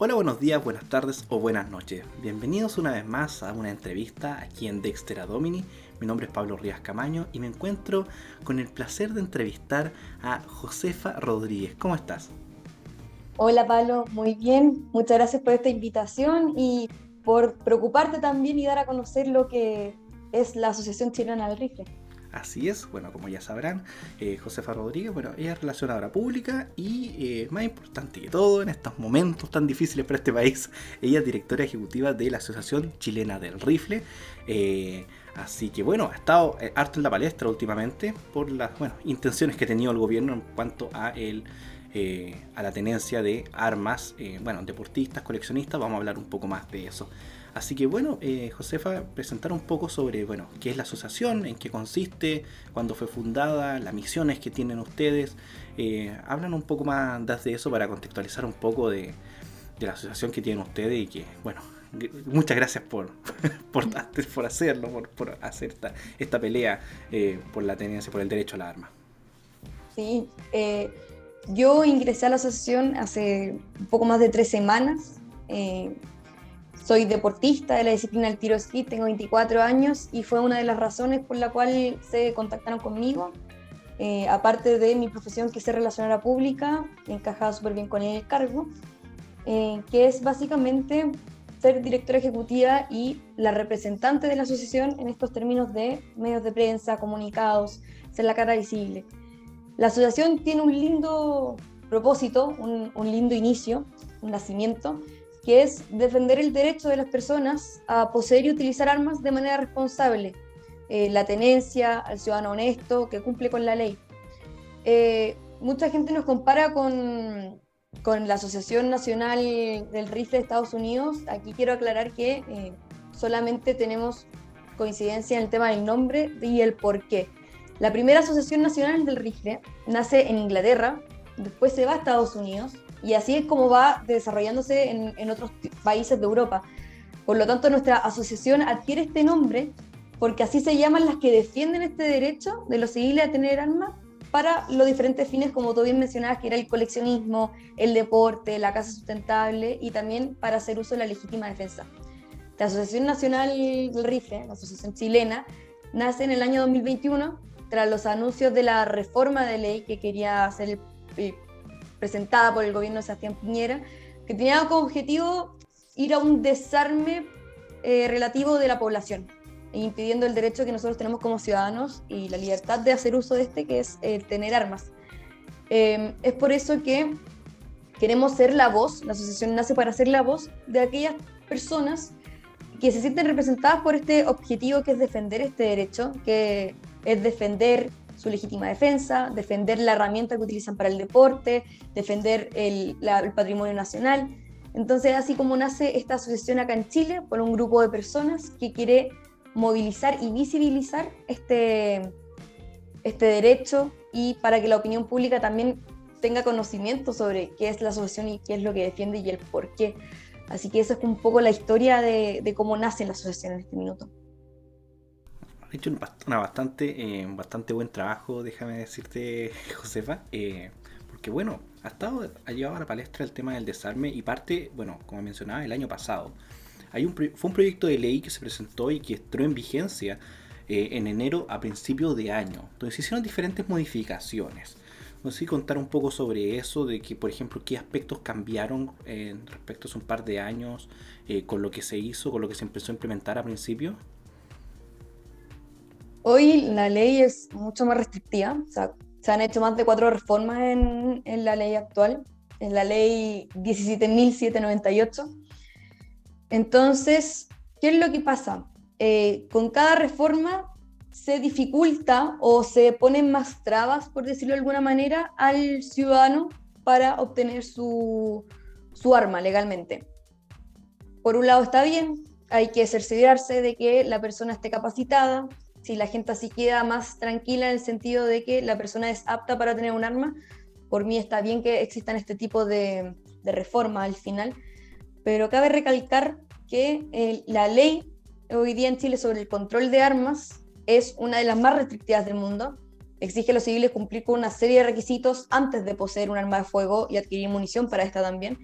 Hola, buenos días, buenas tardes o buenas noches. Bienvenidos una vez más a una entrevista aquí en Dexter Domini. Mi nombre es Pablo Rías Camaño y me encuentro con el placer de entrevistar a Josefa Rodríguez. ¿Cómo estás? Hola Pablo, muy bien. Muchas gracias por esta invitación y por preocuparte también y dar a conocer lo que es la Asociación Chilena del Rifle. Así es, bueno, como ya sabrán, eh, Josefa Rodríguez, bueno, ella es relacionadora pública y eh, más importante que todo en estos momentos tan difíciles para este país, ella es directora ejecutiva de la Asociación Chilena del Rifle. Eh, así que bueno, ha estado harto en la palestra últimamente por las bueno, intenciones que ha tenido el gobierno en cuanto a el a la tenencia de armas, bueno, deportistas, coleccionistas, vamos a hablar un poco más de eso. Así que bueno, eh, Josefa, presentar un poco sobre, bueno, qué es la asociación, en qué consiste, cuándo fue fundada, las misiones que tienen ustedes. Eh, hablan un poco más de eso para contextualizar un poco de, la asociación que tienen ustedes y que, bueno, muchas gracias por, por, hacerlo, por, hacer esta, pelea eh, por la tenencia, por el derecho a la arma. Sí, yo ingresé a la asociación hace un poco más de tres semanas. Soy deportista de la disciplina del tiro esquí, tengo 24 años y fue una de las razones por la cual se contactaron conmigo. Eh, aparte de mi profesión que es relacionada pública, encajaba súper bien con el cargo, eh, que es básicamente ser directora ejecutiva y la representante de la asociación en estos términos de medios de prensa, comunicados, ser la cara visible. La asociación tiene un lindo propósito, un, un lindo inicio, un nacimiento, que es defender el derecho de las personas a poseer y utilizar armas de manera responsable, eh, la tenencia al ciudadano honesto que cumple con la ley. Eh, mucha gente nos compara con, con, la Asociación Nacional del Rifle de Estados Unidos. Aquí quiero aclarar que eh, solamente tenemos coincidencia en el tema del nombre y el por qué. La primera Asociación Nacional del Rifle nace en Inglaterra, después se va a Estados Unidos y así es como va desarrollándose en, otros países de Europa. Por lo tanto, nuestra asociación adquiere este nombre porque así se llaman las que defienden este derecho de los civiles a tener armas para los diferentes fines, como tú bien mencionabas, que era el coleccionismo, el deporte, la casa sustentable y también para hacer uso de la legítima defensa. La Asociación Nacional del Rifle, la Asociación Chilena, nace en el año 2021 tras los anuncios de la reforma de ley que quería hacer el presentada por el gobierno de Sebastián Piñera, que tenía como objetivo ir a un desarme eh, relativo de la población, impidiendo el derecho que nosotros tenemos como ciudadanos y la libertad de hacer uso de este, que es eh, tener armas. Em, es por eso que queremos ser la voz, la asociación nace para ser la voz de aquellas personas que se sienten representadas por este objetivo que es defender este derecho, que es defender su legítima defensa, defender la herramienta que utilizan para el deporte, defender el, patrimonio nacional. Entonces, así como nace esta asociación acá en Chile por un grupo de personas que quiere movilizar y visibilizar este, este derecho y para que la opinión pública también tenga conocimiento sobre qué es la asociación y qué es lo que defiende y el por qué. Así que esa es un poco la historia de, de cómo nace la asociación en este minuto ha hecho un, bastante, eh, bastante buen trabajo, déjame decirte, Josefa. Eh, porque bueno, ha estado, ha llevado a la palestra el tema del desarme y parte, bueno, como mencionaba, el año pasado. Hay un, fue un proyecto de ley que se presentó y que entró en vigencia eh, en enero a principios de año. Entonces se hicieron diferentes modificaciones. No sé si contar un poco sobre eso, de que, por ejemplo, qué aspectos cambiaron respecto a un par de años con lo que se hizo, con lo que se empezó a implementar a principio. Hoy la ley es mucho más restrictiva, se han hecho más de cuatro reformas en, la ley actual, en la ley 17.798. Entonces, ¿qué es lo que pasa? Eh, con cada reforma se dificulta o se ponen más trabas, por decirlo de alguna manera, al ciudadano para obtener su, su arma legalmente. Por un lado está bien, hay que cerciorarse de que la persona esté capacitada, si la gente así queda más tranquila en el sentido de que la persona es apta para tener un arma, por mí está bien que existan este tipo de, de reformas al final, pero cabe recalcar que la ley hoy día en Chile sobre el control de armas es una de las más restrictivas del mundo. Exige a los civiles cumplir con una serie de requisitos antes de poseer un arma de fuego y adquirir munición para esta también.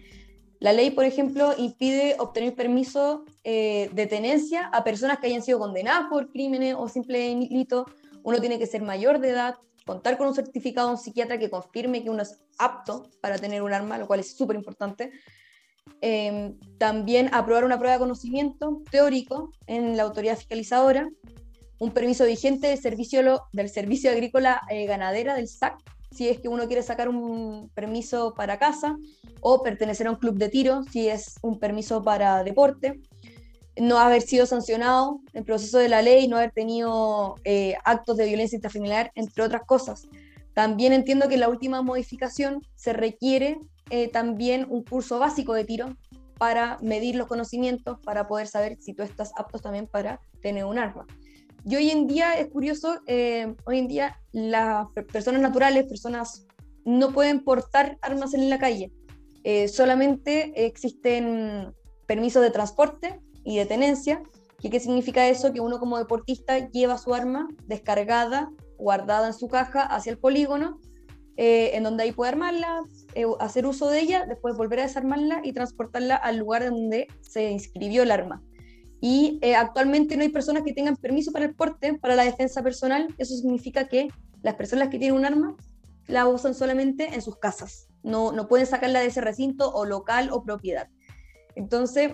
La ley, por ejemplo, impide obtener permiso eh, de tenencia a personas que hayan sido condenadas por crímenes o simples delitos. Uno tiene que ser mayor de edad, contar con un certificado de un psiquiatra que confirme que uno es apto para tener un arma, lo cual es súper importante. Em, también aprobar una prueba de conocimiento teórico en la autoridad fiscalizadora, un permiso vigente del servicio, del servicio agrícola eh, ganadera del SAC, si es que uno quiere sacar un permiso para casa, o pertenecer a un club de tiro, si es un permiso para deporte, no haber sido sancionado en proceso de la ley, no haber tenido eh, actos de violencia intrafamiliar, entre otras cosas. También entiendo que en la última modificación se requiere eh, también un curso básico de tiro para medir los conocimientos, para poder saber si tú estás apto también para tener un arma. Y hoy en día es curioso, eh, hoy en día las personas naturales, personas no pueden portar armas en la calle. Eh, solamente existen permisos de transporte y de tenencia. ¿Y qué significa eso? Que uno como deportista lleva su arma descargada, guardada en su caja hacia el polígono, eh, en donde ahí puede armarla, hacer uso de ella, después volver a desarmarla y transportarla al lugar donde se inscribió el arma y eh, actualmente no hay personas que tengan permiso para el porte, para la defensa personal. Eso significa que las personas que tienen un arma la usan solamente en sus casas, no, no pueden sacarla de ese recinto o local o propiedad. Entonces,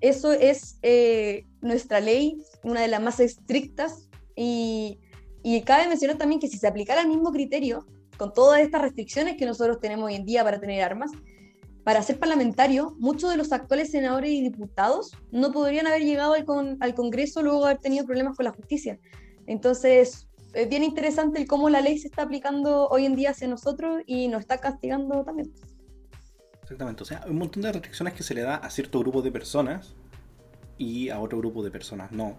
eso es eh, nuestra ley, una de las más estrictas, y, y cabe mencionar también que si se aplicara el mismo criterio, con todas estas restricciones que nosotros tenemos hoy en día para tener armas, para ser parlamentario, muchos de los actuales senadores y diputados no podrían haber llegado al, Congreso luego de haber tenido problemas con la justicia. Entonces, es bien interesante el cómo la ley se está aplicando hoy en día hacia nosotros y nos está castigando también. Exactamente, o sea, un montón de restricciones que se le da a cierto grupo de personas y a otro grupo de personas no.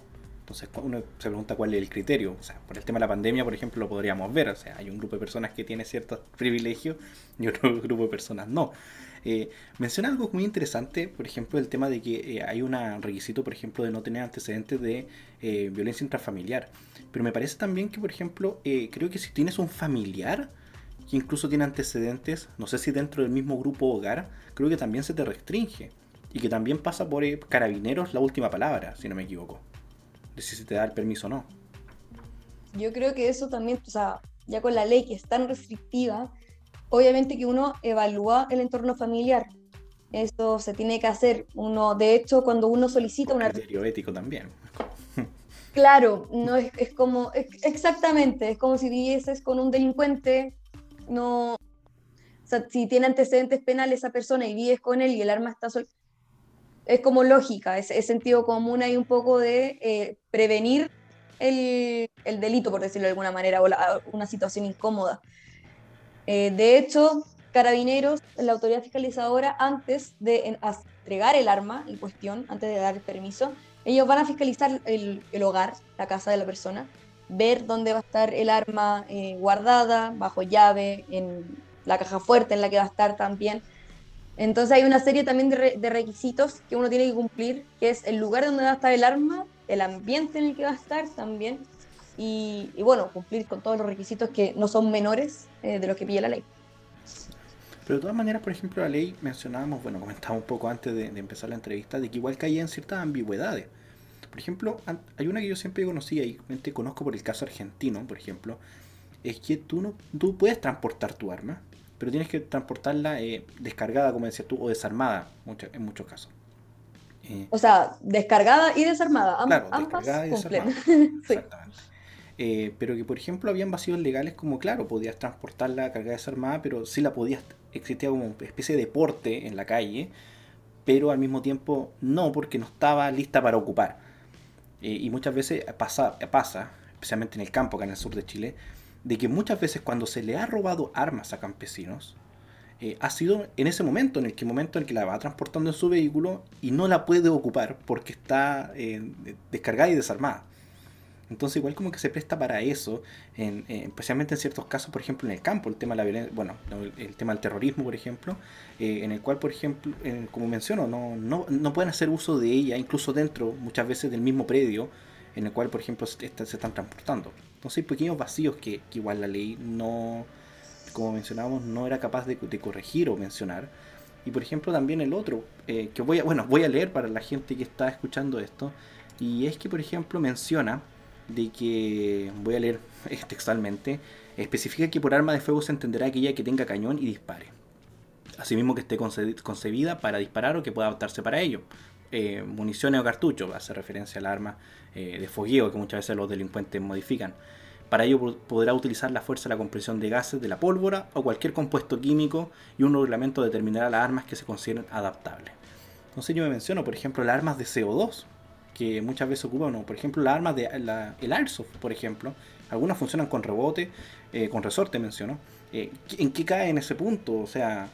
Entonces uno se pregunta cuál es el criterio. O sea, por el tema de la pandemia, por ejemplo, lo podríamos ver. O sea, hay un grupo de personas que tiene ciertos privilegios y otro grupo de personas no. Eh, menciona algo muy interesante, por ejemplo, el tema de que eh, hay un requisito, por ejemplo, de no tener antecedentes de eh, violencia intrafamiliar. Pero me parece también que, por ejemplo, creo que si tienes un familiar que incluso tiene antecedentes, no sé si dentro del mismo grupo hogar, creo que también se te restringe. Y que también pasa por carabineros la última palabra, si no me equivoco. De si se te da el permiso o no. Yo creo que eso también, o sea, ya con la ley que es tan restrictiva, obviamente que uno evalúa el entorno familiar. Eso se tiene que hacer. Uno, de hecho, cuando uno solicita una... Criterio ético también. Claro, no es, es como, exactamente, es como si vivieses con un delincuente, no, o sea, si tiene antecedentes penales esa persona y vives con él y el arma está sol es como lógica, es, sentido común hay un poco de eh, prevenir el, el, delito, por decirlo de alguna manera, o una situación incómoda. Eh, de hecho, Carabineros, la autoridad fiscalizadora, antes de entregar el arma en cuestión, antes de dar el permiso, ellos van a fiscalizar el, hogar, la casa de la persona, ver dónde va a estar el arma eh, guardada, bajo llave, en la caja fuerte en la que va a estar también. Entonces hay una serie también de, requisitos que uno tiene que cumplir, que es el lugar donde va a estar el arma, el ambiente en el que va a estar también, y, bueno, cumplir con todos los requisitos que no son menores eh, de los que pide la ley. Pero de todas maneras, por ejemplo, la ley mencionábamos, bueno, comentábamos un poco antes de, empezar la entrevista, de que igual caía en ciertas ambigüedades. Por ejemplo, hay una que yo siempre conocía y conozco por el caso argentino, por ejemplo, es que tú, no, tú puedes transportar tu arma, pero tienes que transportarla eh, descargada, como decías tú, o desarmada en muchos casos. Eh, o sea, descargada y desarmada. claro, descargada y desarmada. Exactamente. Eh, pero que por ejemplo habían vacíos legales como claro, podías transportarla cargada desarmada, pero sí la podías, existía como una especie de deporte en la calle, pero al mismo tiempo no, porque no estaba lista para ocupar. Y muchas veces pasa, pasa, especialmente en el campo, acá en el sur de Chile, de que muchas veces cuando se le ha robado armas a campesinos, eh, ha sido en ese momento, en el que momento en que la va transportando en su vehículo y no la puede ocupar porque está descargada y desarmada. Entonces igual como que se presta para eso, eh, especialmente en ciertos casos, por ejemplo en el campo, el tema de la violencia, bueno, el, tema del terrorismo, por ejemplo, eh, en el cual, por ejemplo, como menciono, no, no, no, pueden hacer uso de ella, incluso dentro, muchas veces, del mismo predio, en el cual, por ejemplo, se, están transportando. Entonces hay pequeños vacíos que, igual la ley no, como mencionábamos, no era capaz de, corregir o mencionar. Y por ejemplo también el otro, eh, que voy a, bueno, voy a leer para la gente que está escuchando esto, y es que por ejemplo menciona de que, voy a leer textualmente, especifica que por arma de fuego se entenderá aquella que tenga cañón y dispare. Asimismo que esté concebida para disparar o que pueda adaptarse para ello. Eh, municiones o cartuchos, hace referencia al arma eh, de fogueo que muchas veces los delincuentes modifican. Para ello podrá utilizar la fuerza de la compresión de gases de la pólvora o cualquier compuesto químico y un reglamento determinará las armas que se consideren adaptables. Entonces yo me menciono, por ejemplo, las armas de CO2, que muchas veces ocupan, por ejemplo, las armas de el Airsoft, por ejemplo. Algunas funcionan con rebote, eh, con resorte menciono. Eh, ¿En qué cae en ese punto? O sea,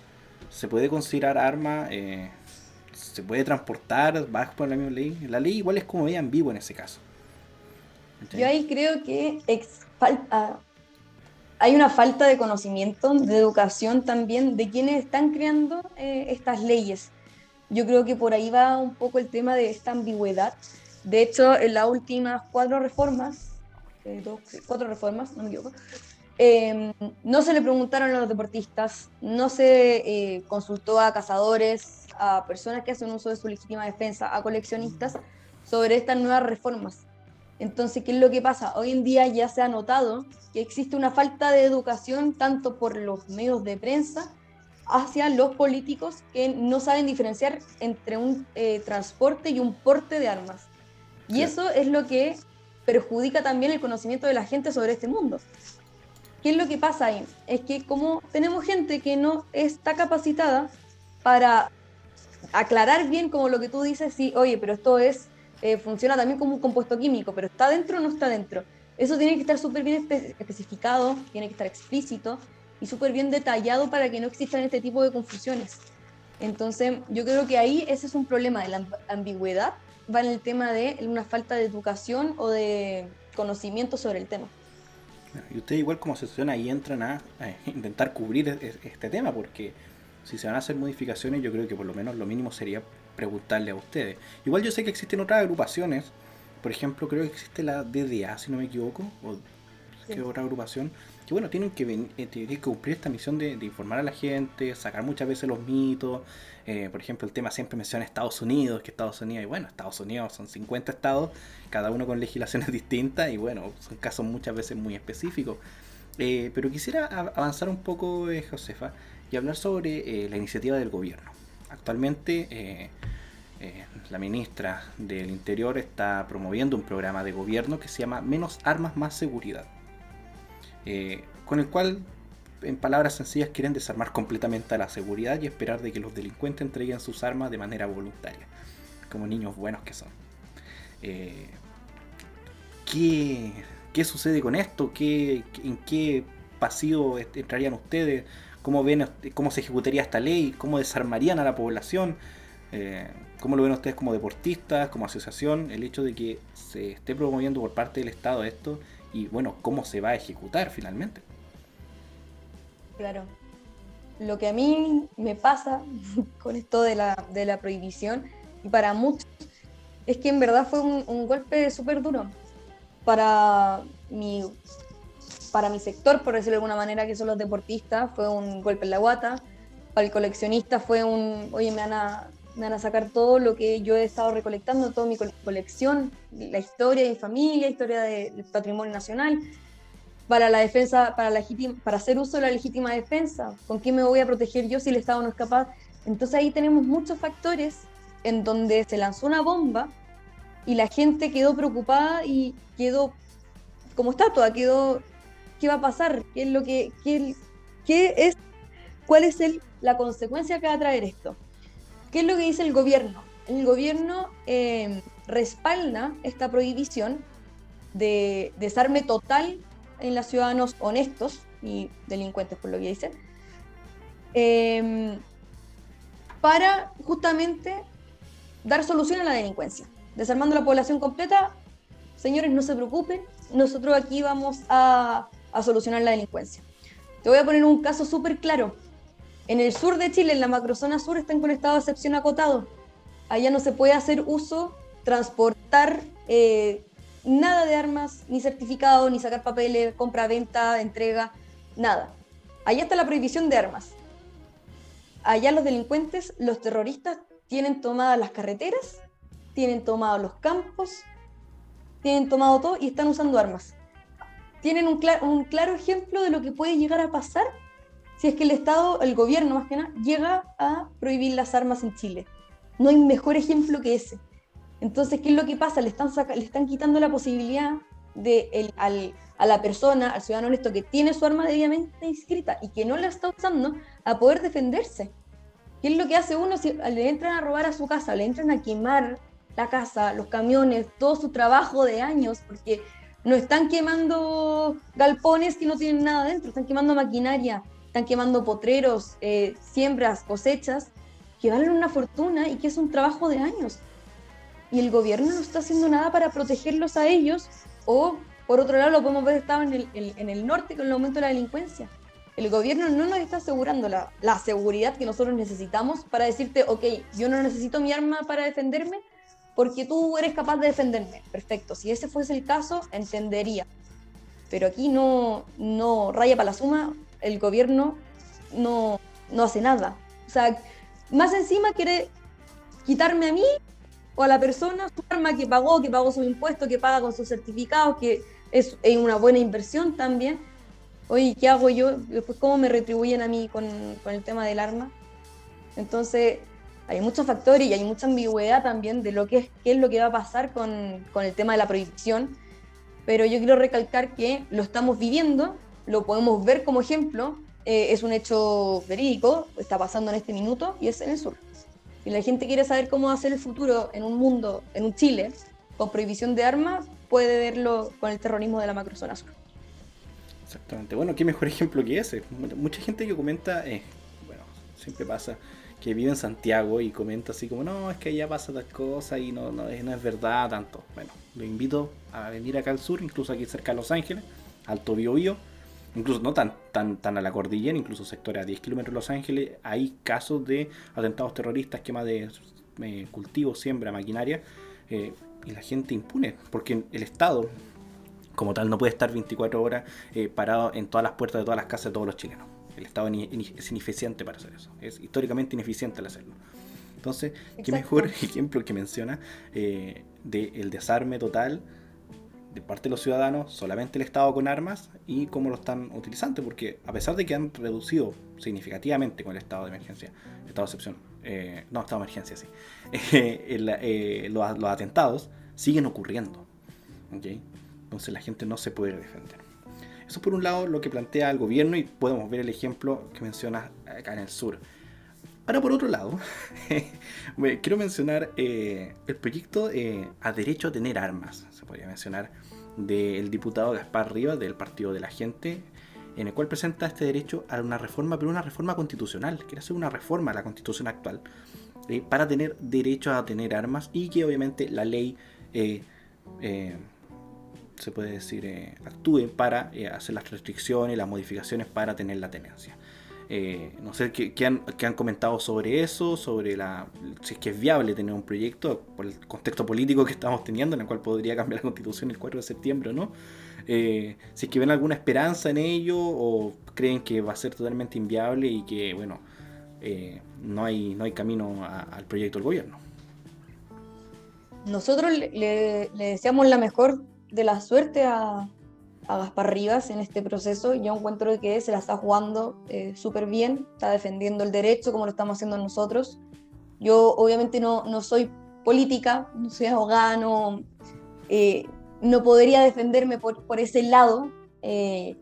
¿se puede considerar arma? ¿Se puede transportar bajo la misma ley? La ley igual es como vean vivo en ese caso. Yo ahí creo que falta, hay una falta de conocimiento, de educación también de quienes están creando eh, estas leyes. Yo creo que por ahí va un poco el tema de esta ambigüedad. De hecho, en las últimas cuatro reformas, eh, cuatro reformas, no me equivoco, em, no se le preguntaron a los deportistas, no se eh, consultó a cazadores, a personas que hacen uso de su legítima defensa, a coleccionistas, sobre estas nuevas reformas. Entonces, ¿qué es lo que pasa? Hoy en día ya se ha notado que existe una falta de educación tanto por los medios de prensa hacia los políticos que no saben diferenciar entre un eh, transporte y un porte de armas. Y eso es lo que perjudica también el conocimiento de la gente sobre este mundo. ¿Qué es lo que pasa ahí? Es que como tenemos gente que no está capacitada para aclarar bien como lo que tú dices, sí, oye, pero esto es eh, funciona también como un compuesto químico, pero ¿está dentro o no está dentro? Eso tiene que estar súper bien especificado, tiene que estar explícito y súper bien detallado para que no existan este tipo de confusiones. Entonces, yo creo que ahí ese es un problema de la ambigüedad, va en el tema de una falta de educación o de conocimiento sobre el tema. Y ustedes igual como asociación ahí entran a, a intentar cubrir este tema, porque si se van a hacer modificaciones, yo creo que por lo menos lo mínimo sería preguntarle a ustedes. Igual yo sé que existen otras agrupaciones, por ejemplo, creo que existe la DDA, si no me equivoco, o que otra agrupación, que bueno, tienen que, eh, que cumplir esta misión de, informar a la gente, sacar muchas veces los mitos. Eh, por ejemplo, el tema siempre menciona Estados Unidos, que Estados Unidos, y bueno, Estados Unidos son 50 estados, cada uno con legislaciones distintas, y bueno, son casos muchas veces muy específicos. Eh, pero quisiera avanzar un poco, Josefa, y hablar sobre la iniciativa del gobierno. Actualmente eh, eh, la ministra del Interior está promoviendo un programa de gobierno que se llama Menos Armas, Más Seguridad, eh, con el cual, en palabras sencillas, quieren desarmar completamente a la seguridad y esperar de que los delincuentes entreguen sus armas de manera voluntaria, como niños buenos que son. ¿qué, ¿Qué sucede con esto? ¿Qué, ¿En qué pasivo entrarían ustedes? Cómo ven cómo se ejecutaría esta ley, cómo desarmarían a la población, eh, cómo lo ven ustedes como deportistas, como asociación, el hecho de que se esté promoviendo por parte del Estado esto y bueno, cómo se va a ejecutar finalmente. Claro. Lo que a mí me pasa con esto de la, de la prohibición y para muchos es que en verdad fue un, un golpe súper duro para mi para mi sector, por decirlo de alguna manera, que son los deportistas, fue un golpe en la guata. Para el coleccionista fue un, oye, me van a, van a sacar todo lo que yo he estado recolectando, toda mi colección, la historia de mi familia, historia del patrimonio nacional. Para la defensa, para, para hacer uso de la legítima defensa, ¿con quién me voy a proteger yo si el Estado no es capaz? Entonces ahí tenemos muchos factores en donde se lanzó una bomba y la gente quedó preocupada y quedó como estatua, quedó qué va a pasar, qué es lo que, qué, es, cuál es el, la consecuencia que va a traer esto. ¿Qué es lo que dice el gobierno? El gobierno eh, respalda esta prohibición de desarme total en los ciudadanos honestos y delincuentes, por lo que dicen, em, para justamente dar solución a la delincuencia. Desarmando la población completa, señores, no se preocupen, nosotros aquí vamos a a solucionar la delincuencia. Te voy a poner un caso súper claro. En el sur de Chile, en la macrozona sur, están con estado de excepción acotado. Allá no se puede hacer uso, transportar eh, nada de armas, ni certificado, ni sacar papeles, compra, venta, entrega, nada. Allá está la prohibición de armas. allá los delincuentes, los terroristas tienen tomadas las carreteras, tienen tomados los campos, tienen tomado todo y están usando armas. Tienen un, un claro ejemplo de lo que puede llegar a pasar si es que el Estado, el gobierno más que nada, llega a prohibir las armas en Chile. No hay mejor ejemplo que ese. Entonces, ¿qué es lo que pasa? Le están, le están quitando la posibilidad de el, al, a la persona, al ciudadano honesto que tiene su arma debidamente inscrita y que no la está usando a poder defenderse. ¿Qué es lo que hace uno si le entran a robar a su casa, le entran a quemar la casa, los camiones, todo su trabajo de años, porque no están quemando galpones que no tienen nada dentro, están quemando maquinaria, están quemando potreros, eh, siembras, cosechas, que valen una fortuna y que es un trabajo de años. Y el gobierno no está haciendo nada para protegerlos a ellos o por otro lado, lo podemos ver estaba en el, en el norte con el aumento de la delincuencia. El gobierno no nos está asegurando la, la, seguridad que nosotros necesitamos para decirte, ok, yo no necesito mi arma para defenderme porque tú eres capaz de defenderme. Perfecto, si ese fuese el caso, entendería. Pero aquí no, no raya para la suma, el gobierno no, no hace nada. O sea, más encima quiere quitarme a mí o a la persona su arma que pagó, que pagó su impuesto, que paga con sus certificados, que es, una buena inversión también. Oye, ¿qué hago yo? Después, ¿cómo me retribuyen a mí con, con el tema del arma? Entonces, hay muchos factores y hay mucha ambigüedad también de lo que es, qué es lo que va a pasar con, con el tema de la prohibición. Pero yo quiero recalcar que lo estamos viviendo, lo podemos ver como ejemplo, eh, es un hecho verídico, está pasando en este minuto y es en el sur. Si la gente quiere saber cómo va a ser el futuro en un mundo, en un Chile, con prohibición de armas, puede verlo con el terrorismo de la macrozona sur. Exactamente. Bueno, qué mejor ejemplo que ese. Mucha gente que comenta, eh, bueno, siempre pasa que vive en Santiago y comenta así como, no, es que allá pasa tal cosa y no, no, es, verdad tanto. Bueno, lo invito a venir acá al sur, incluso aquí cerca de Los Ángeles, Alto Biobío, incluso no tan, tan, tan a la cordillera, incluso sectores a 10 kilómetros de Los Ángeles, hay casos de atentados terroristas, quema de eh, cultivos, siembra, maquinaria, eh, y la gente impune, porque el Estado, como tal, no puede estar 24 horas eh, parado en todas las puertas de todas las casas de todos los chilenos. El Estado es ineficiente para hacer eso, es históricamente ineficiente al hacerlo. Entonces, qué mejor ejemplo que menciona eh, del desarme total de parte de los ciudadanos, solamente el Estado con armas y cómo lo están utilizando, porque a pesar de que han reducido significativamente con el estado de emergencia, estado de excepción, eh, no, estado de emergencia, sí, eh, los, atentados siguen ocurriendo. Entonces la gente no se puede defender. Eso por un lado lo que plantea el gobierno y podemos ver el ejemplo que menciona acá en el sur. Ahora por otro lado, quiero mencionar eh, el proyecto a derecho a tener armas, se podría mencionar, del diputado Gaspar Rivas del Partido de la Gente, en el cual presenta este derecho a una reforma, pero una reforma constitucional, quiere hacer una reforma a la constitución actual eh, para tener derecho a tener armas y que obviamente la ley, eh, eh, se puede decir, actúe para hacer las restricciones, las modificaciones para tener la tenencia. Eh, no sé ¿qué, han, comentado sobre eso, sobre la, si es que es viable tener un proyecto por el contexto político que estamos teniendo, en el cual podría cambiar la constitución el 4 de septiembre, ¿no? Eh, si es que ven alguna esperanza en ello o creen que va a ser totalmente inviable y que, bueno, eh, no, hay, no hay camino al proyecto del gobierno. Nosotros le deseamos la mejor de la suerte a, a Gaspar Rivas en este proceso. Yo encuentro que se la está jugando eh, súper bien, está defendiendo el derecho como lo estamos haciendo nosotros. Yo obviamente no, no soy política, no soy abogada, no, eh, no podría defenderme por, por ese lado, eh,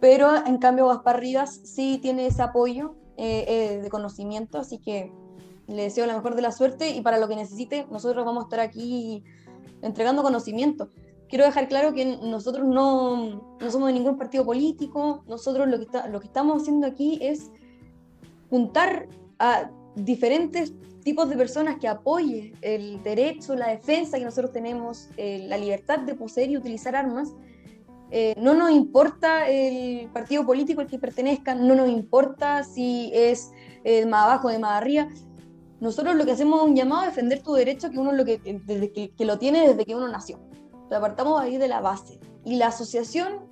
pero en cambio Gaspar Rivas sí tiene ese apoyo de conocimiento, así que le deseo la mejor de la suerte y para lo que necesite, nosotros vamos a estar aquí entregando conocimiento quiero dejar claro que nosotros no, no somos de ningún partido político, nosotros lo que, lo que estamos haciendo aquí es juntar a diferentes tipos de personas que apoyen el derecho, la defensa que nosotros tenemos, eh, la libertad de poseer y utilizar armas. Eh, no nos importa el partido político al que pertenezcan, no nos importa si es eh, más abajo, de más arriba. Nosotros lo que hacemos es un llamado a defender tu derecho que uno lo que, desde que, lo tiene desde que uno nació apartamos ahí de la base. Y la asociación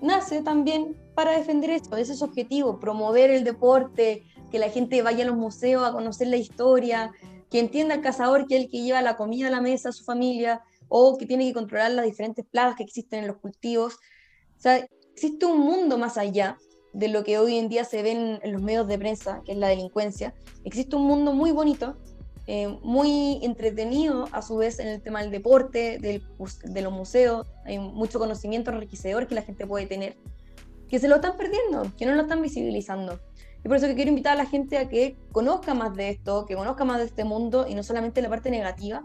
nace también para defender eso, ese es objetivo, promover el deporte, que la gente vaya a los museos a conocer la historia, que entienda al cazador que es el que lleva la comida a la mesa a su familia, o que tiene que controlar las diferentes plagas que existen en los cultivos. O sea, existe un mundo más allá de lo que hoy en día se ven en los medios de prensa, que es la delincuencia. Existe un mundo muy bonito, eh, muy entretenido a su vez en el tema del deporte, del, de los museos. Hay mucho conocimiento enriquecedor que la gente puede tener, que se lo están perdiendo, que no lo están visibilizando. Y por eso que quiero invitar a la gente a que conozca más de esto, que conozca más de este mundo y no solamente la parte negativa.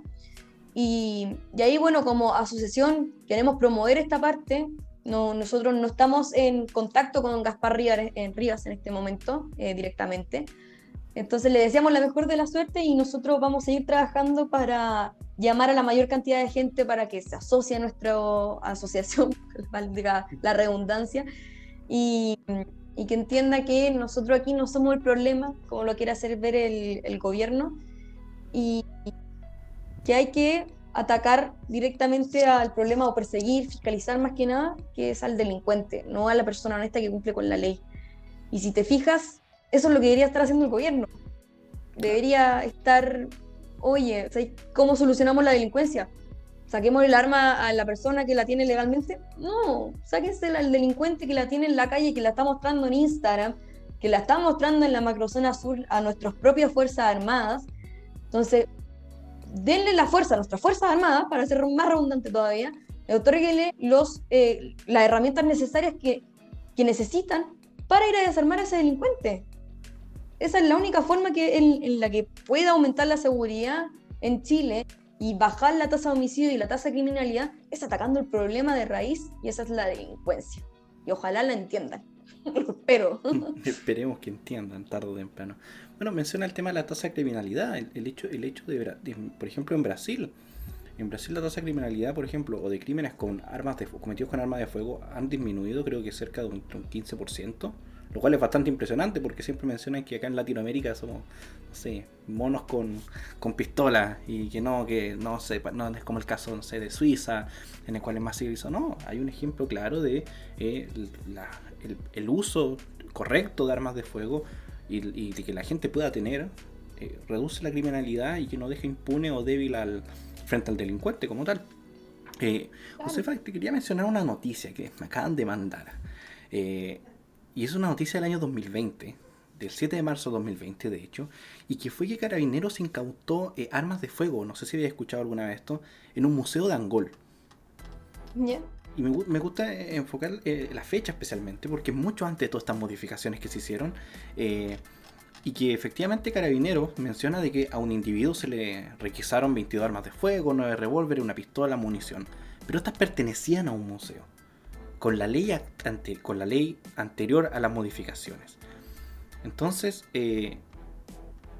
Y, y ahí, bueno, como asociación queremos promover esta parte no, nosotros no estamos en contacto con Gaspar Rivas en, este momento eh, directamente. Entonces le deseamos la mejor de la suerte y nosotros vamos a seguir trabajando para llamar a la mayor cantidad de gente para que se asocie a nuestra asociación, valga la redundancia, y, y, que entienda que nosotros aquí no somos el problema, como lo quiere hacer ver el, el gobierno, y que hay que atacar directamente al problema o perseguir, fiscalizar más que nada, que es al delincuente, no a la persona honesta que cumple con la ley. Y si te fijas, eso es lo que debería estar haciendo el gobierno. Debería estar, oye, ¿cómo solucionamos la delincuencia? ¿Saquemos el arma a la persona que la tiene legalmente? No, sáquense al delincuente que la tiene en la calle, que la está mostrando en Instagram, que la está mostrando en la macrozona sur a nuestras propias Fuerzas Armadas. Entonces, denle la fuerza a nuestras Fuerzas Armadas, para ser más redundante todavía, otorguenle los, eh, las herramientas necesarias que, que, necesitan para ir a desarmar a ese delincuente. Esa es la única forma que, en, la que pueda aumentar la seguridad en Chile y bajar la tasa de homicidio y la tasa de criminalidad, es atacando el problema de raíz y esa es la delincuencia. Y ojalá la entiendan. Pero. Esperemos que entiendan tarde o temprano. Bueno, menciona el tema de la tasa de criminalidad, el, hecho, el hecho de, por ejemplo, en Brasil. En Brasil la tasa de criminalidad, por ejemplo, o de crímenes con armas de, cometidos con armas de fuego han disminuido creo que cerca de un, 15%, lo cual es bastante impresionante porque siempre mencionan que acá en Latinoamérica somos, no sé, monos con, con pistolas y que no, que no sé, no es como el caso, no sé, de Suiza, en el cual es más civilizado. No, hay un ejemplo claro de eh, el, el uso correcto de armas de fuego y, de que la gente pueda tener, eh, reduce la criminalidad y que no deje impune o débil al, frente al delincuente como tal. Eh, Josefa, te quería mencionar una noticia que me acaban de mandar. Eh, y es una noticia del año 2020, del 7 de marzo de 2020 de hecho, y que fue que Carabineros incautó eh, armas de fuego, no sé si había escuchado alguna vez esto, en un museo de Angol. Y me, me, gusta enfocar eh, la fecha especialmente, porque mucho antes de todas estas modificaciones que se hicieron. Eh, y que efectivamente Carabineros menciona de que a un individuo se le requisaron 22 armas de fuego, 9 revólveres, una pistola, munición. Pero estas pertenecían a un museo, con la ley, ante, con la ley anterior a las modificaciones. Entonces, eh,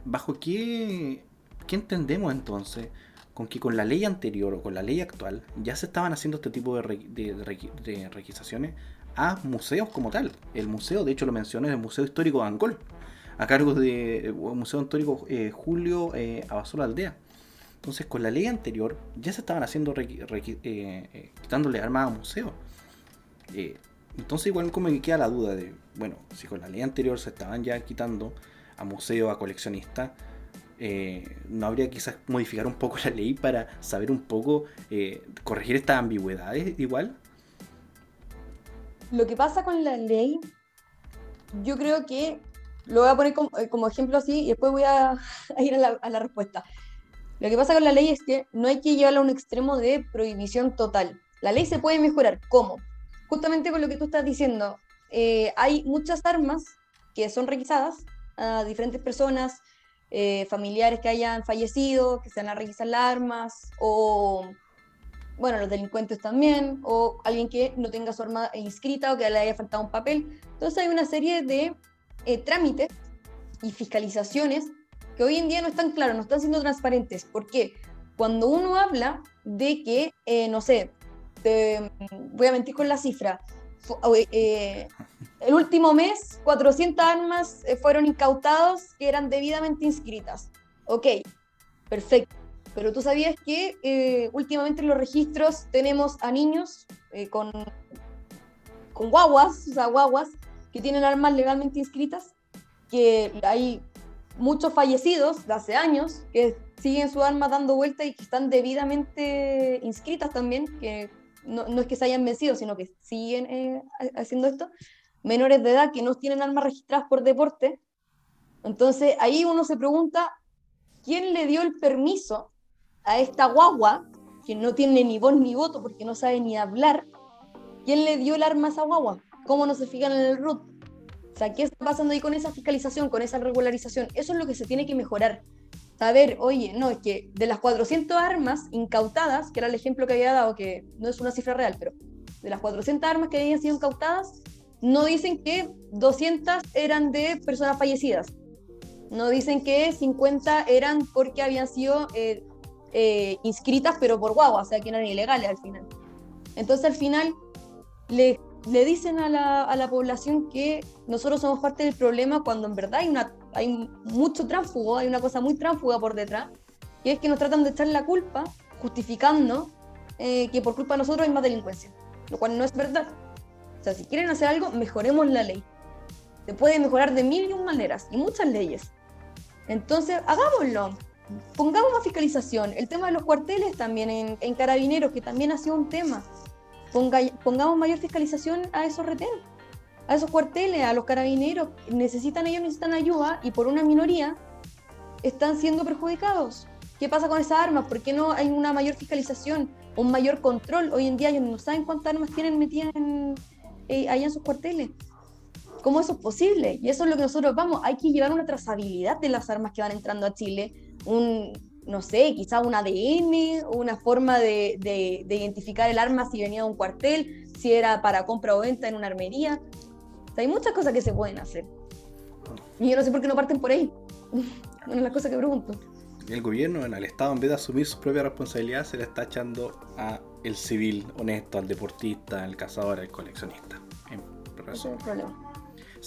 ¿bajo qué, qué entendemos entonces con que con la ley anterior o con la ley actual ya se estaban haciendo este tipo de, requisaciones a museos como tal. El museo, de hecho lo mencioné, es el Museo Histórico de Angol, a cargo del Museo Histórico eh, Julio eh, Aldea. Entonces con la ley anterior ya se estaban haciendo, eh, quitándole armas a museos. entonces igual como me queda la duda de, bueno, si con la ley anterior se estaban ya quitando a museos, a coleccionistas, eh, no habría quizás modificar un poco la ley para saber un poco eh, corregir estas ambigüedades igual? Lo que pasa con la ley, yo creo que lo voy a poner eh, como, ejemplo así y después voy a, ir a la, a la, respuesta. Lo que pasa con la ley es que no hay que llevarla a un extremo de prohibición total. La ley se puede mejorar. ¿Cómo? Justamente con lo que tú estás diciendo. hay muchas armas que son requisadas a diferentes personas, eh, familiares que hayan fallecido, que se van a requisar armas, o bueno, los delincuentes también, o alguien que no tenga su arma inscrita o que le haya faltado un papel. Entonces hay una serie de eh, trámites y fiscalizaciones que hoy en día no están claros, no están siendo transparentes. ¿Por qué? Cuando uno habla de que, eh, no sé, voy a mentir con la cifra, eh, el último mes, 400 armas eh, fueron incautados que eran debidamente inscritas. Ok, perfecto. Pero tú sabías que eh, últimamente en los registros tenemos a niños con, con guaguas, o sea, guaguas, que tienen armas legalmente inscritas. que hay muchos fallecidos de hace años que siguen su armas dando vuelta y que están debidamente inscritas también, que no, no es que se hayan vencido, sino que siguen eh, haciendo esto, menores de edad que no tienen armas registradas por deporte. Entonces ahí uno se pregunta, ¿quién le dio el permiso a esta guagua, que no tiene ni voz ni voto porque no sabe ni hablar? ¿Quién le dio el arma a esa guagua? ¿Cómo no se fijan en el RUT? O sea, ¿qué está pasando ahí con esa fiscalización, con esa regularización? Eso es lo que se tiene que mejorar. Saber, oye, no, es que de las 400 armas incautadas, que era el ejemplo que había dado, que no es una cifra real, pero de las 400 armas que habían sido incautadas, no dicen que 200 eran de personas fallecidas. No dicen que 50 eran porque habían sido eh, eh, inscritas, pero por guagua, o sea, que eran ilegales al final. Entonces, al final, le le dicen a la, a la, población que nosotros somos parte del problema cuando en verdad hay, una, hay mucho tránsfugo, hay una cosa muy tránsfuga por detrás, que es que nos tratan de echar la culpa justificando eh, que por culpa de nosotros hay más delincuencia, lo cual no es verdad. Sea, si quieren hacer algo, mejoremos la ley. Se puede mejorar de mil y un maneras y muchas leyes. Entonces, hagámoslo. Pongamos más fiscalización. El tema de los cuarteles también en, en carabineros, que también ha sido un tema pongamos mayor fiscalización a esos retenes, a esos cuarteles, a los carabineros. Necesitan ellos, necesitan ayuda y por una minoría están siendo perjudicados. ¿Qué pasa con esas armas? ¿Por qué no hay una mayor fiscalización, un mayor control? Hoy en día ellos no saben cuántas armas tienen metidas en, eh, allá en sus cuarteles. ¿Cómo eso es posible? Y eso es lo que nosotros vamos. Hay que llevar una trazabilidad de las armas que van entrando a Chile, un, no sé, quizá un ADN, una forma de, identificar el arma si venía de un cuartel, si era para compra o venta en una armería. hay muchas cosas que se pueden hacer. Y yo no sé por qué no parten por ahí. Una de las cosas que pregunto. El gobierno, al Estado, en vez de asumir su propia responsabilidad, se le está echando a el civil honesto, al deportista, al cazador, al coleccionista. En es el problema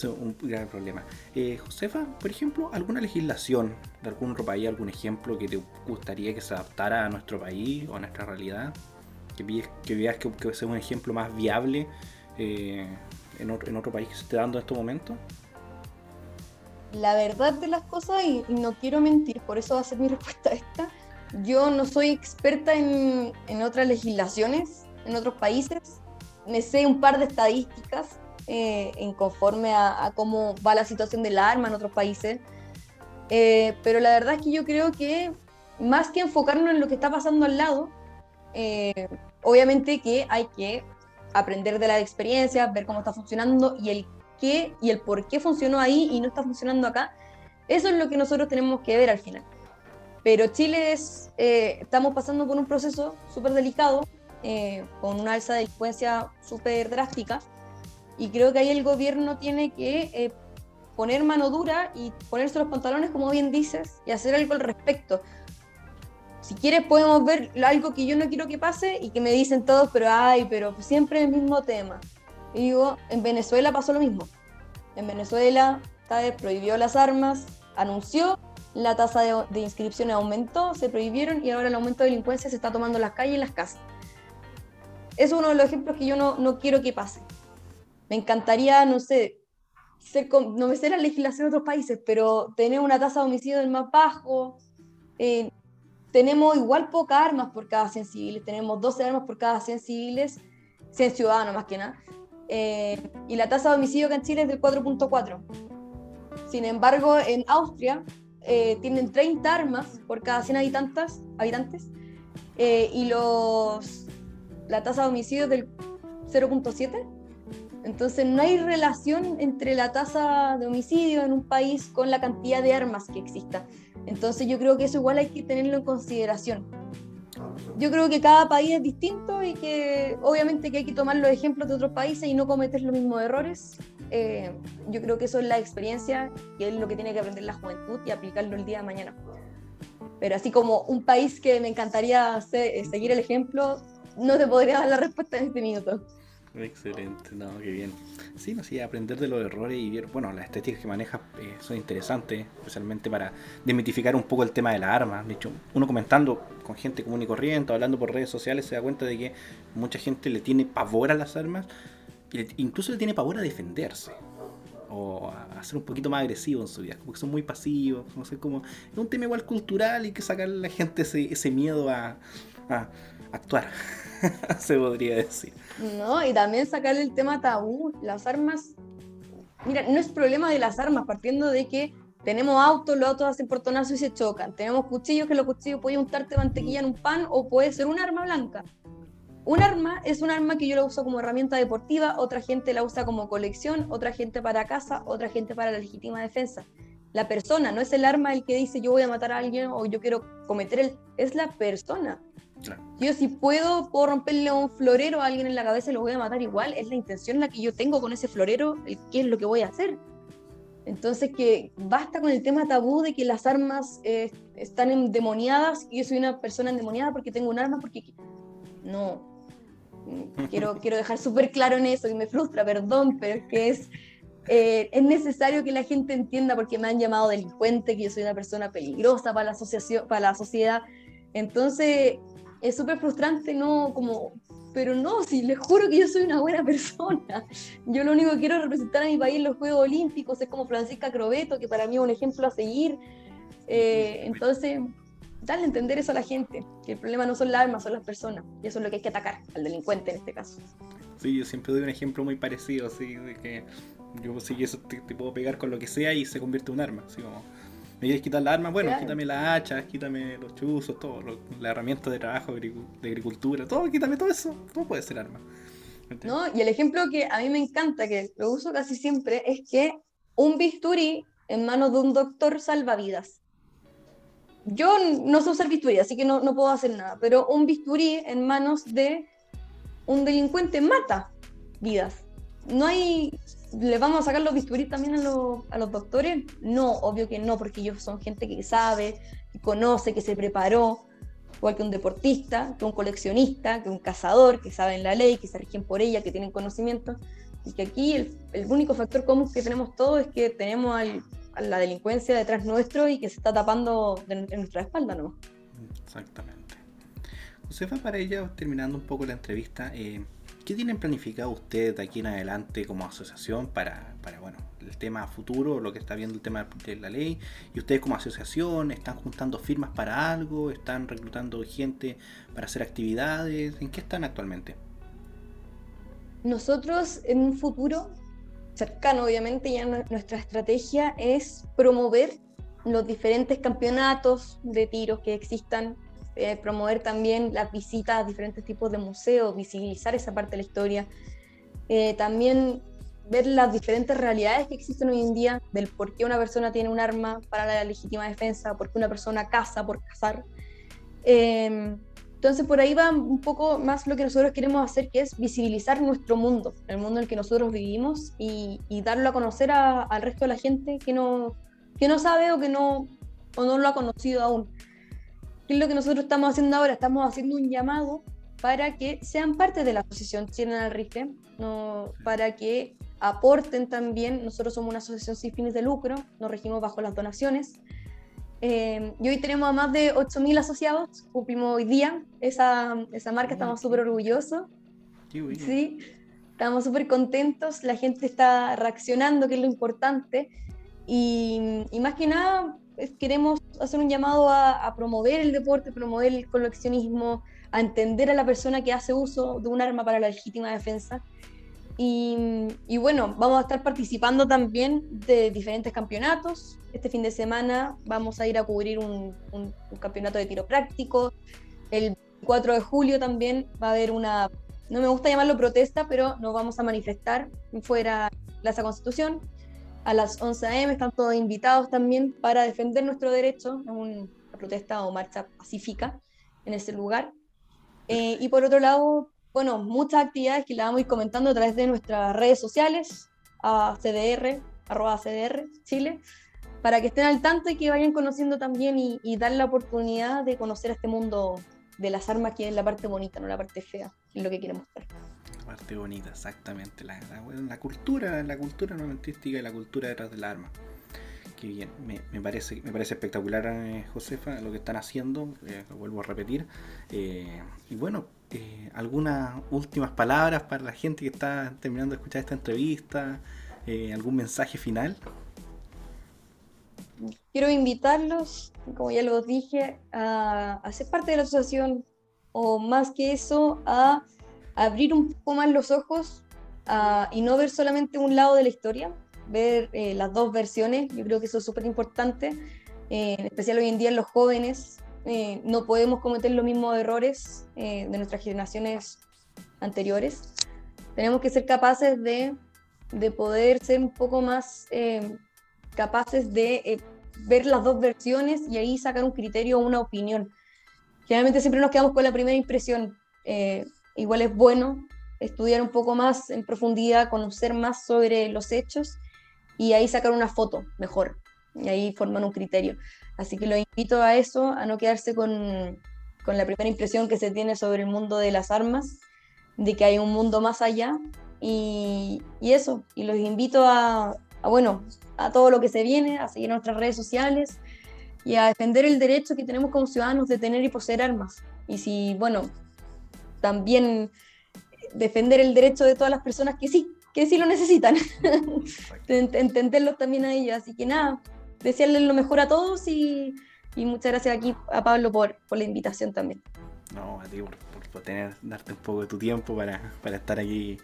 un gran problema. Eh, Josefa, por ejemplo, ¿alguna legislación de algún otro país, algún ejemplo que te gustaría que se adaptara a nuestro país o a nuestra realidad? Que, que veas que, que sea un ejemplo más viable eh, en, otro, en otro país que se esté dando en estos momentos. La verdad de las cosas, y, no quiero mentir, por eso va a ser mi respuesta a esta, yo no soy experta en, en otras legislaciones, en otros países, me sé un par de estadísticas, eh, en conforme a, cómo va la situación del arma en otros países. Eh, pero la verdad es que yo creo que más que enfocarnos en lo que está pasando al lado, eh, obviamente que hay que aprender de la experiencia, ver cómo está funcionando y el qué y el por qué funcionó ahí y no está funcionando acá. Eso es lo que nosotros tenemos que ver al final. Pero Chile es, estamos pasando por un proceso súper delicado, con una alza de delincuencia súper drástica. Y creo que ahí el gobierno tiene que eh, poner mano dura y ponerse los pantalones, como bien dices, y hacer algo al respecto. Si quieres podemos ver algo que yo no quiero que pase y que me dicen todos, pero ay, pero siempre el mismo tema. Y digo, en Venezuela pasó lo mismo. En Venezuela, vez prohibió las armas, anunció, la tasa de, de inscripciones aumentó, se prohibieron y ahora el aumento de delincuencia se está tomando en las calles y en las casas. Es uno de los ejemplos que yo no, no quiero que pase me encantaría, no sé, no me sé la legislación de otros países, pero tener una tasa de homicidio del más bajo. Eh, tenemos igual pocas armas por cada 100 civiles, tenemos 12 armas por cada 100 civiles, 100 ciudadanos más que nada. Eh, y la tasa de homicidio acá en Chile es del 4.4. Sin embargo, en Austria eh, tienen 30 armas por cada 100 habitantes, habitantes y los, la tasa de homicidio es del 0.7 entonces no hay relación entre la tasa de homicidio en un país con la cantidad de armas que exista. Entonces yo creo que eso igual hay que tenerlo en consideración. Yo creo que cada país es distinto y que obviamente que hay que tomar los ejemplos de otros países y no cometer los mismos errores. Eh, yo creo que eso es la experiencia y es lo que tiene que aprender la juventud y aplicarlo el día de mañana. Pero así como un país que me encantaría seguir el ejemplo, no te podría dar la respuesta en este minuto. Excelente, no, qué bien. Sí, no, sí, aprender de los errores y ver, bueno, las estéticas que manejas eh, son interesantes, especialmente para demitificar un poco el tema de las armas. De hecho, uno comentando con gente común y corriente, hablando por redes sociales, se da cuenta de que mucha gente le tiene pavor a las armas, incluso le tiene pavor a defenderse. o a, ser un poquito más agresivos en su vida, como que son muy pasivos, no sé, como es un tema igual cultural y que sacarle a la gente ese, miedo a actuar, se podría decir. No, y también sacarle el tema tabú, las armas, mira, no es problema de las armas, partiendo de que tenemos autos, los autos hacen portonazos y se chocan, tenemos cuchillos, que los cuchillos pueden untarte mantequilla en un pan o puede ser un arma blanca. Un arma es un arma que yo la uso como herramienta deportiva, otra gente la usa como colección, otra gente para casa, otra gente para la legítima defensa. La persona, no es el arma el que dice yo voy a matar a alguien o yo quiero cometer el... Es la persona. Yo si puedo, puedo romperle un florero a alguien en la cabeza y lo voy a matar igual. Es la intención la que yo tengo con ese florero, qué es lo que voy a hacer. Entonces que basta con el tema tabú de que las armas eh, están endemoniadas y yo soy una persona endemoniada porque tengo un arma, porque... No, Quiero, quiero dejar súper claro en eso y me frustra, perdón, pero es que es, eh, es necesario que la gente entienda porque me han llamado delincuente, que yo soy una persona peligrosa para la, asociación, para la sociedad. Entonces, es súper frustrante, ¿no? Como, pero no, si les juro que yo soy una buena persona. Yo lo único que quiero es representar a mi país en los Juegos Olímpicos, es como Francisca Crobeto, que para mí es un ejemplo a seguir. Eh, entonces, darle a entender eso a la gente, que el problema no son las armas, son las personas. Y eso es lo que hay que atacar, al delincuente en este caso. Sí, yo siempre doy un ejemplo muy parecido, así, de que yo sí eso te, puedo pegar con lo que sea y se convierte en un arma. Así como, me quieres quitar la arma, bueno, quítame las hachas, quítame los chuzos, todo, la herramienta de trabajo, de agricultura, todo, quítame todo eso, todo puede ser arma. No, y el ejemplo que a mí me encanta, que lo uso casi siempre, es que un bisturí en manos de un doctor salva vidas yo no sé usar bisturí, así que no, no, puedo hacer nada, pero un bisturí en manos de un delincuente mata vidas. No hay, ¿le vamos a sacar los bisturí también a, a los doctores? No, obvio que no, porque ellos son gente que sabe, que conoce, que se preparó, igual que un deportista, que un coleccionista, que un cazador, que saben la ley, que se rigen por ella, que tienen conocimiento. Y que aquí el, el único factor común que tenemos todos es que tenemos al la delincuencia detrás nuestro y que se está tapando en nuestra espalda, ¿no? Exactamente. Josefa, para ella, terminando un poco la entrevista, eh, ¿qué tienen planificado ustedes de aquí en adelante como asociación para, para, bueno, el tema futuro, lo que está viendo el tema de la ley? ¿Y ustedes como asociación están juntando firmas para algo? ¿Están reclutando gente para hacer actividades? ¿En qué están actualmente? Nosotros en un futuro cercano, obviamente, ya nuestra estrategia es promover los diferentes campeonatos de tiros que existan, eh, promover también las visitas a diferentes tipos de museos, visibilizar esa parte de la historia, eh, también ver las diferentes realidades que existen hoy en día del por qué una persona tiene un arma para la legítima defensa, por qué una persona caza por cazar. Eh, entonces por ahí va un poco más lo que nosotros queremos hacer, que es visibilizar nuestro mundo, el mundo en el que nosotros vivimos y, darlo a conocer al resto de la gente que no, que no sabe o que no, o no lo ha conocido aún. ¿Qué es lo que nosotros estamos haciendo ahora? Estamos haciendo un llamado para que sean parte de la asociación Chilena al Rifle, no, para que aporten también. Nosotros somos una asociación sin fines de lucro, nos regimos bajo las donaciones. Eh, y hoy tenemos a más de 8.000 asociados, cumplimos hoy día esa, esa marca, estamos súper orgullosos. Sí, estamos súper contentos, la gente está reaccionando, que es lo importante. Y, y más que nada, queremos hacer un llamado a, a, promover el deporte, promover el coleccionismo, a entender a la persona que hace uso de un arma para la legítima defensa y, bueno, vamos a estar participando también de diferentes campeonatos. Este fin de semana vamos a ir a cubrir un, campeonato de tiro práctico. El 4 de julio también va a haber una, no me gusta llamarlo protesta, pero nos vamos a manifestar fuera Plaza Constitución. A las 11 a.m. están todos invitados también para defender nuestro derecho a una protesta o marcha pacífica en ese lugar. Eh, y por otro lado, bueno, muchas actividades que las vamos a ir comentando a través de nuestras redes sociales, a CDR, arroba CDR Chile, para que estén al tanto y que vayan conociendo también y, y dar la oportunidad de conocer este mundo de las armas, que es la parte bonita, no la parte fea, es lo que queremos mostrar. La parte bonita, exactamente. La, la, cultura, la cultura no artística y la cultura detrás del arma. Qué bien, me, me, parece, me parece espectacular, eh, Josefa, lo que están haciendo, eh, lo vuelvo a repetir. Eh, y bueno, algunas últimas palabras para la gente que está terminando de escuchar esta entrevista. ¿Algún mensaje final? Quiero invitarlos, como ya los dije, a, a ser parte de la asociación o más que eso, a abrir un poco más los ojos y no ver solamente un lado de la historia, ver eh, las dos versiones. Yo creo que eso es súper importante, eh, en especial hoy en día los jóvenes. Eh, no podemos cometer los mismos errores de nuestras generaciones anteriores. Tenemos que ser capaces de, de poder ser un poco más capaces de ver las dos versiones y ahí sacar un criterio o una opinión. Generalmente siempre nos quedamos con la primera impresión. Igual es bueno estudiar un poco más en profundidad, conocer más sobre los hechos y ahí sacar una foto mejor y ahí formar un criterio. Así que lo invito a eso, a no quedarse con, con la primera impresión que se tiene sobre el mundo de las armas, de que hay un mundo más allá y, y eso, y los invito a, a, bueno, a todo lo que se viene, a seguir nuestras redes sociales y a defender el derecho que tenemos como ciudadanos de tener y poseer armas. Y si, bueno, también defender el derecho de todas las personas que sí, que sí lo necesitan. Entenderlos también a ellos. Así que nada, desearles lo mejor a todos y, muchas gracias aquí a Pablo por, por la invitación también. No, a ti por, por, tener, darte un poco de tu tiempo para, para estar aquí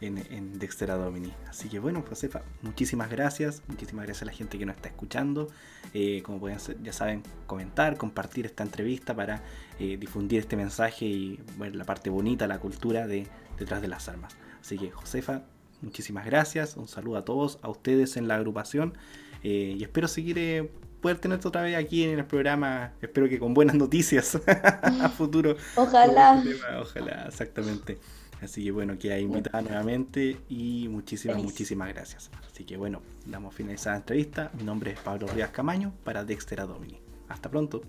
en, en Dexter Domini. Así que bueno, Josefa, muchísimas gracias. Muchísimas gracias a la gente que nos está escuchando. Eh, como pueden ya saben, comentar, compartir esta entrevista para eh, difundir este mensaje y la parte bonita, la cultura de detrás de las armas. Así que Josefa, muchísimas gracias. Un saludo a todos, a ustedes en la agrupación. Eh, y espero seguir poder tenerte otra vez aquí en el programa. Espero que con buenas noticias a futuro. Ojalá. Ojalá, exactamente. Así que bueno, queda invitada nuevamente y muchísimas, muchísimas gracias. Así que bueno, damos finalizada la entrevista. Mi nombre es Pablo Rías Camaño para Dexter Domini. Hasta pronto.